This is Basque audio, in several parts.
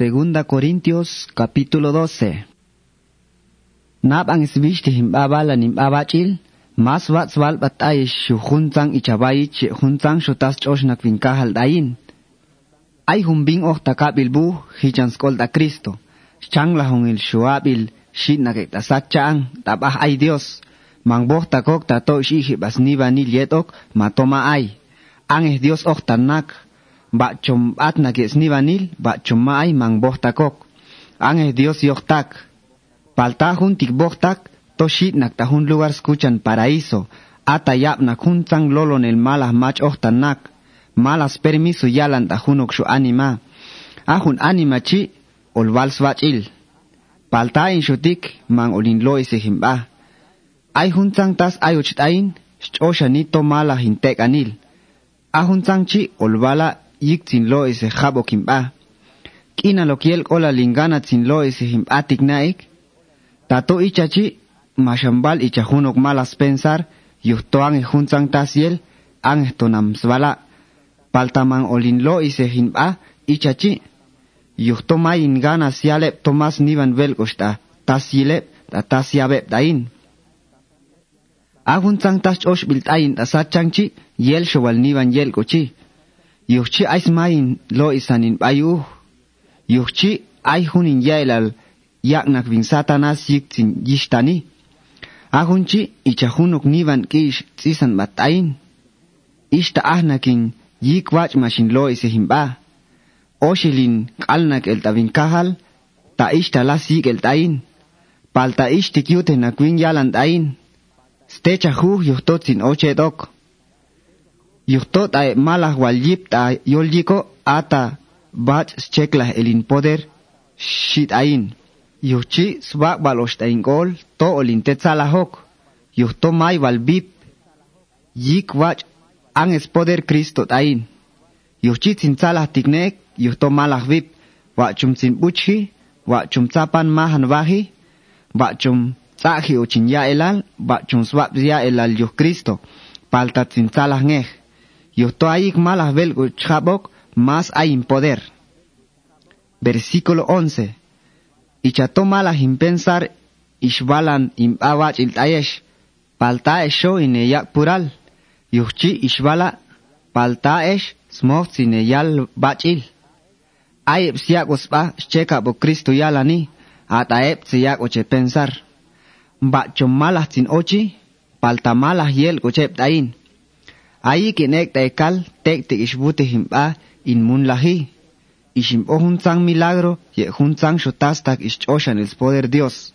Segunda Corintios capítulo 12. Naban es viste him abalan him abachil, mas wat swal batay shuhunzang ichabay chihunzang shutas chosh nakvinkahal dayin. Ay humbing och takabilbu hichanskol da Cristo, changla hong il shuabil shit nakitasat chaang tabah ay Dios, mangbog takok tato shihibas niba nilietok matoma ay. Ang es Dios och tanak, bachom atna que snibanil, bachomay mangbohtakok. Ángel Dios yohtak. Paltajun tikbohtak, toshit naktajun lugar escuchan paraíso. Atayap nakun sang lolon el malas mach ohtanak. Malas permiso yalan tajun okshu anima. Ajun anima chi, olval swachil. Paltayin shutik, man olinlo isehimba. Ay huntsang tas ayochit ayin, shoshanito mala hintek anil. Ahuntsang chi, olvala yik tin lo ise jabo kimba. Kina lo kiel kola lingana tin lo ise him atik naik. Tato ichachi mashambal ichahunok malas pensar yuhtoan e hunzang tasiel ang tonam svala. Paltaman olin lo ise himba ichachi. Yuhtoma ingana sialep tomas nivan velkosta tasilep ta tasiabep dain. Ahun sang tas osh biltain tasachangchi yel showal nivan yel kochi. Yuhchi ais main lo isanin bayu. Yuhchi ay hunin yailal yaknak vin satanas yiktin yishtani. Ahunchi ichahunok nivan kish tsisan batain ishta ahnakin yik wach mashin lo ise himba oshilin qalnak el tabin kahal ta ishta las yik el tain. Palta ishtik yute nakwin yalan tain. Stecha hu yuhtotsin ochetok yuhtot ay malah waljip ta yoljiko ata bach cheklah elin poder shit ain yuhchi swak balosh ta ingol to olin tetsalahok yuhto may walbip yik wach ang es poder Cristo tain yuhchi tsinsalah tiknek yuhto malah vip wachum tsinbuchi wachum tsapan mahan wahi wachum tsahi ochin ya elal wachum swap ya elal yuh Cristo palta tsinsalah ngeh Yuhto ayik malas velgo chabok más hay poder. Versículo 11. Ichato malas in pensar ishbalan im awach il tayesh. Palta esho in eyak pural. Yuhchi ishbala palta esh smoch in eyal bachil. Ayep siyak uspa cheka bo Cristo yalani. Ataep siyak oche pensar. Bachom malas tin ochi. Palta malas yel kochep tain. Ayi kinek taikal tek te ishbute himba in mun lahi. Ishim o sang milagro ye sang shotastak ishoshan el poder Dios.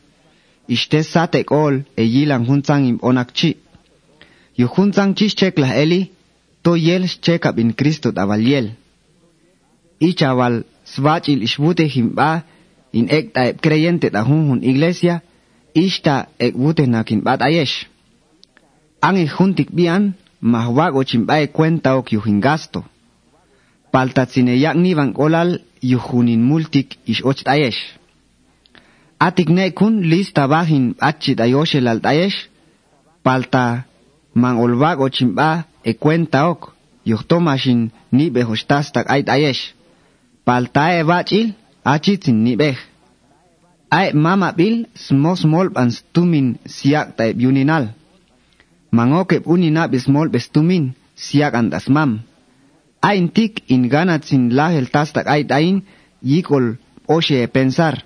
Ishte satek ol e yilan sang im onakchi. Yo sang chischek la eli to yel chekap in Cristo davaliel. Ichaval swach il ishbute himba in ek taep creyente da hun iglesia ishta ek bute nakin bat ayesh. Ang juntik bian mahwago chimbae cuenta ok yuhingasto. Paltatsine yak nivan olal yuhunin multik ish ochtayesh. Atik ne kun lista bahin achit ayoshel al tayesh. Palta man olvago chimba e cuenta ok yuhtomashin ni behostastak ay tayesh. Palta e bachil achitin ni beh. Ay mama bil small bans tumin siak tae yuninal mangoke unina bismol bestumin siak andas mam. Aintik in ganatsin lahel tastak ait ain yikol oshe pensar.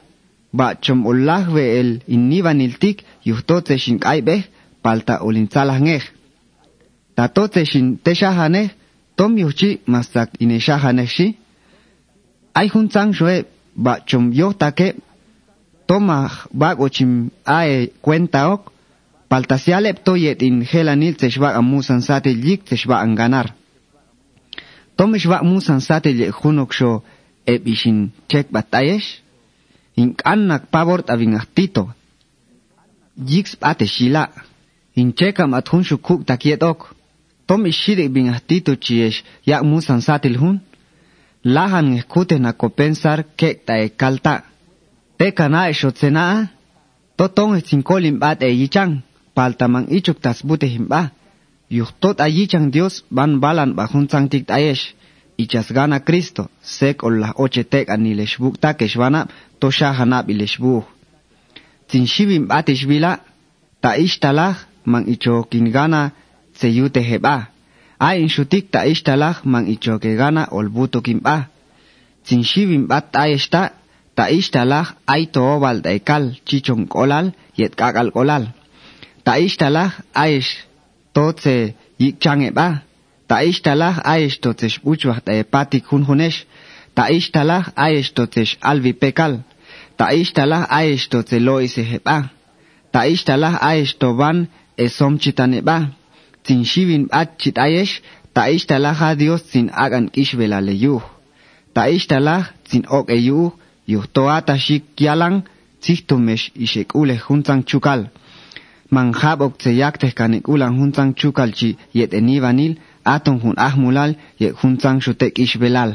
Ba chom ullahve el innivaniltik yuhtotse shin kaibeh palta ulinsalah ngeh. Tatotse shin teshahaneh tom yuchi masak ineshahaneh shi. Ay hunsang shue ba chom yohtake tomah bagochim ae cuenta ok Paltasialep toyet in helanil teshba amusan sate yik teshba anganar. Tomeshba musan sate ye hunok sho eb ishin chek batayesh. In kanak pavort aving ahtito. Yiks pate shila. In chekam at hun shukuk takietok. Tom ishire bing ahtito chiesh yak musan satil hun. Lahan ngekute na kopensar kek ta e kalta. Teka na e shotsena. Totong e cincolim bat e yichang falta man ichuk tas bute himba. Yuhtot ayichang Dios ban balan bajun sang tik tayesh. Ichas gana Cristo, sek ol la oche tek ani leshbuk takesh vana to shahanap i leshbuk. Tin shibim batish vila, ta ish talah man icho kin gana tse yute heba. Ay in ta ish talah man icho ke gana ol buto kimba. Tin shibim bat taesh ta, ta talah ay to obal daikal chichong kolal yet kakal kolal. Ta ishtalach ayesh totse yikchang eba. Ta ishtalach ayesh totsesh buchwach da epatik hun hunesh. Ta ishtalach ayesh totsesh alvi pekal. Ta ishtalach ayesh totse loise heba. Ta ishtalach ayesh toban esom chitaneba. Tin shivin at chit ayesh, ta ishtalach a Dios sin agan kishvela leyuh. Ta ishtalach sin ok eyuh, yuh toata shik yalang, tzihtumesh ishek ule chukal. manjab oktseyakteh kanik ulan hunzang chukalchi yet enivanil aton hun ahmulal yet shutek ish belal.